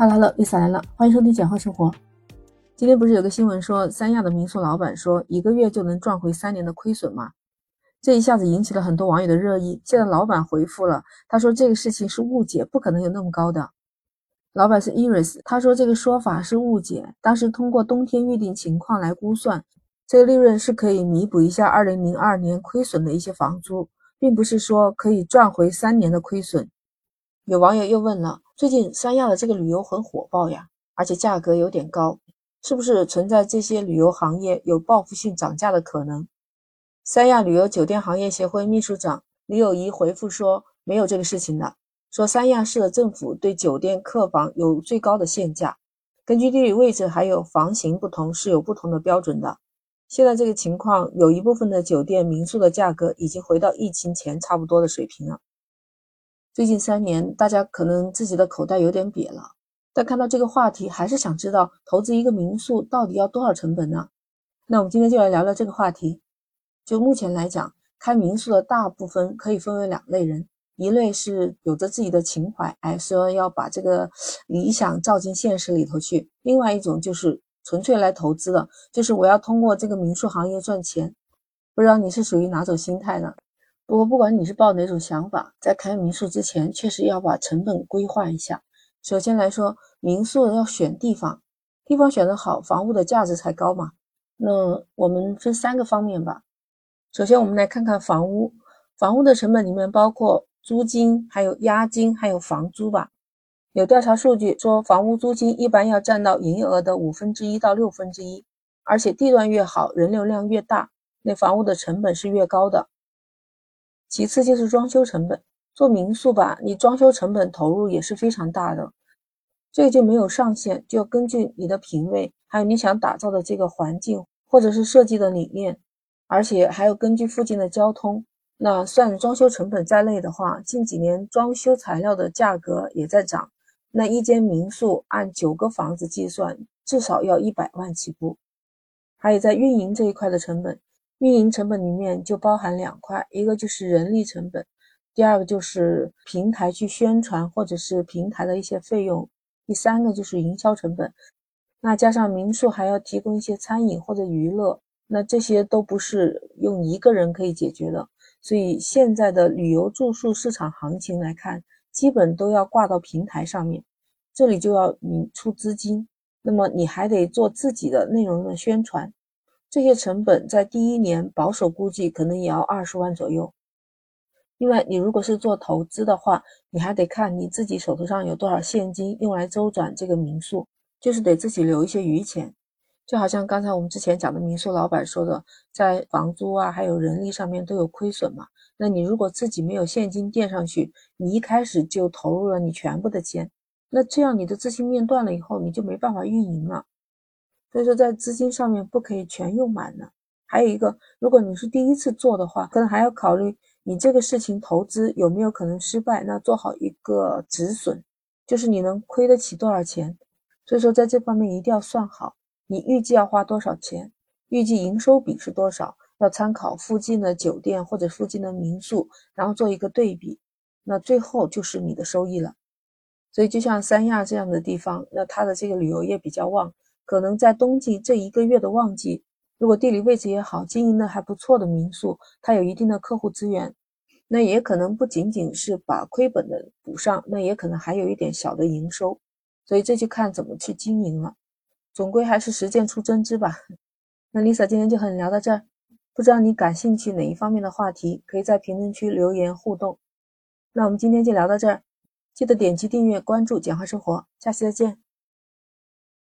哈喽哈喽，Lisa 来了，欢迎收听简化生活。今天不是有个新闻说，三亚的民宿老板说一个月就能赚回三年的亏损吗？这一下子引起了很多网友的热议。现在老板回复了，他说这个事情是误解，不可能有那么高的。老板是 Iris，他说这个说法是误解，当时通过冬天预定情况来估算，这个利润是可以弥补一下2002年亏损的一些房租，并不是说可以赚回三年的亏损。有网友又问了。最近三亚的这个旅游很火爆呀，而且价格有点高，是不是存在这些旅游行业有报复性涨价的可能？三亚旅游酒店行业协会秘书长李友仪回复说，没有这个事情的。说三亚市的政府对酒店客房有最高的限价，根据地理位置还有房型不同是有不同的标准的。现在这个情况，有一部分的酒店民宿的价格已经回到疫情前差不多的水平了。最近三年，大家可能自己的口袋有点瘪了，但看到这个话题，还是想知道投资一个民宿到底要多少成本呢？那我们今天就来聊聊这个话题。就目前来讲，开民宿的大部分可以分为两类人，一类是有着自己的情怀，哎，说要把这个理想照进现实里头去；另外一种就是纯粹来投资的，就是我要通过这个民宿行业赚钱。不知道你是属于哪种心态呢？不过，不管你是抱哪种想法，在开民宿之前，确实要把成本规划一下。首先来说，民宿要选地方，地方选得好，房屋的价值才高嘛。那我们分三个方面吧。首先，我们来看看房屋，房屋的成本里面包括租金、还有押金、还有房租吧。有调查数据说，房屋租金一般要占到营业额的五分之一到六分之一，而且地段越好，人流量越大，那房屋的成本是越高的。其次就是装修成本，做民宿吧，你装修成本投入也是非常大的，这个就没有上限，就要根据你的品味，还有你想打造的这个环境，或者是设计的理念，而且还有根据附近的交通，那算装修成本在内的话，近几年装修材料的价格也在涨，那一间民宿按九个房子计算，至少要一百万起步，还有在运营这一块的成本。运营成本里面就包含两块，一个就是人力成本，第二个就是平台去宣传或者是平台的一些费用，第三个就是营销成本。那加上民宿还要提供一些餐饮或者娱乐，那这些都不是用一个人可以解决的。所以现在的旅游住宿市场行情来看，基本都要挂到平台上面，这里就要你出资金，那么你还得做自己的内容的宣传。这些成本在第一年保守估计可能也要二十万左右。另外，你如果是做投资的话，你还得看你自己手头上有多少现金用来周转这个民宿，就是得自己留一些余钱。就好像刚才我们之前讲的民宿老板说的，在房租啊还有人力上面都有亏损嘛。那你如果自己没有现金垫上去，你一开始就投入了你全部的钱，那这样你的资金面断了以后，你就没办法运营了。所以说，在资金上面不可以全用满呢。还有一个，如果你是第一次做的话，可能还要考虑你这个事情投资有没有可能失败，那做好一个止损，就是你能亏得起多少钱。所以说，在这方面一定要算好，你预计要花多少钱，预计营收比是多少，要参考附近的酒店或者附近的民宿，然后做一个对比，那最后就是你的收益了。所以，就像三亚这样的地方，那它的这个旅游业比较旺。可能在冬季这一个月的旺季，如果地理位置也好，经营的还不错的民宿，它有一定的客户资源，那也可能不仅仅是把亏本的补上，那也可能还有一点小的营收，所以这就看怎么去经营了。总归还是实践出真知吧。那 Lisa 今天就和你聊到这儿，不知道你感兴趣哪一方面的话题，可以在评论区留言互动。那我们今天就聊到这儿，记得点击订阅关注简化生活，下期再见。